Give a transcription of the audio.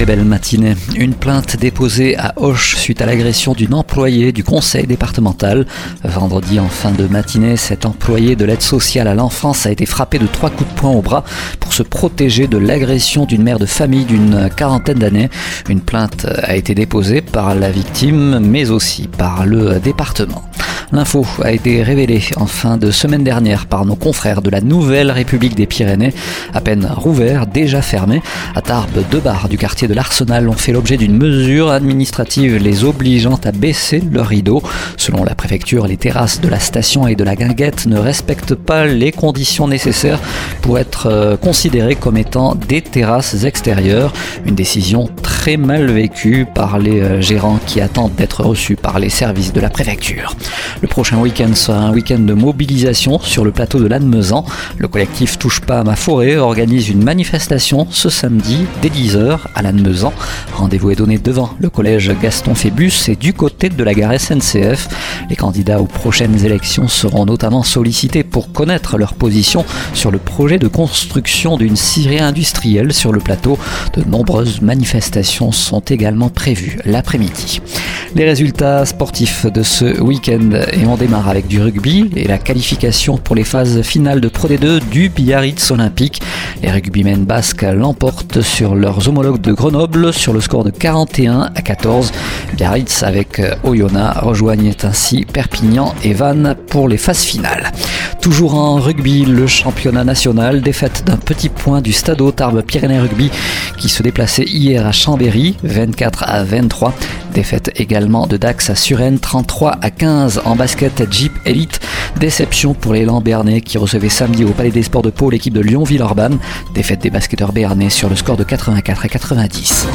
Très belle matinée. Une plainte déposée à Auch suite à l'agression d'une employée du conseil départemental. Vendredi en fin de matinée, cet employé de l'aide sociale à l'enfance a été frappé de trois coups de poing au bras pour se protéger de l'agression d'une mère de famille d'une quarantaine d'années. Une plainte a été déposée par la victime mais aussi par le département. L'info a été révélée en fin de semaine dernière par nos confrères de la Nouvelle République des Pyrénées, à peine rouvert, déjà fermé. À Tarbes, deux bars du quartier de l'Arsenal ont fait l'objet d'une mesure administrative les obligeant à baisser leur rideau. Selon la préfecture, les terrasses de la station et de la guinguette ne respectent pas les conditions nécessaires pour être euh, considérées comme étant des terrasses extérieures. Une décision très mal vécue par les euh, gérants qui attendent d'être reçus par les services de la préfecture. Le prochain week-end sera un week-end de mobilisation sur le plateau de Lannemezan. Le collectif Touche pas à ma forêt organise une manifestation ce samedi dès 10h à Lannemezan. Rendez-vous est donné devant le collège Gaston Phébus et du côté de la gare SNCF. Les candidats aux prochaines élections seront notamment sollicités pour connaître leur position sur le projet de construction d'une scierie industrielle sur le plateau. De nombreuses manifestations sont également prévues l'après-midi. Les résultats sportifs de ce week-end et on démarre avec du rugby et la qualification pour les phases finales de Pro D2 du Biarritz Olympique. Les rugbymen basques l'emportent sur leurs homologues de Grenoble sur le score de 41 à 14. Biarritz avec Oyonnax rejoignent ainsi Perpignan et Vannes pour les phases finales. Toujours en rugby, le championnat national, défaite d'un petit point du Stade Tarbes Pyrénées Rugby qui se déplaçait hier à Chambéry, 24 à 23. Défaite également de Dax à Suresnes, 33 à 15 en basket Jeep Elite. Déception pour les Lambernais qui recevaient samedi au Palais des Sports de Pau l'équipe de Lyon-Villeurbanne. Défaite des basketteurs béarnais sur le score de 84 à 90.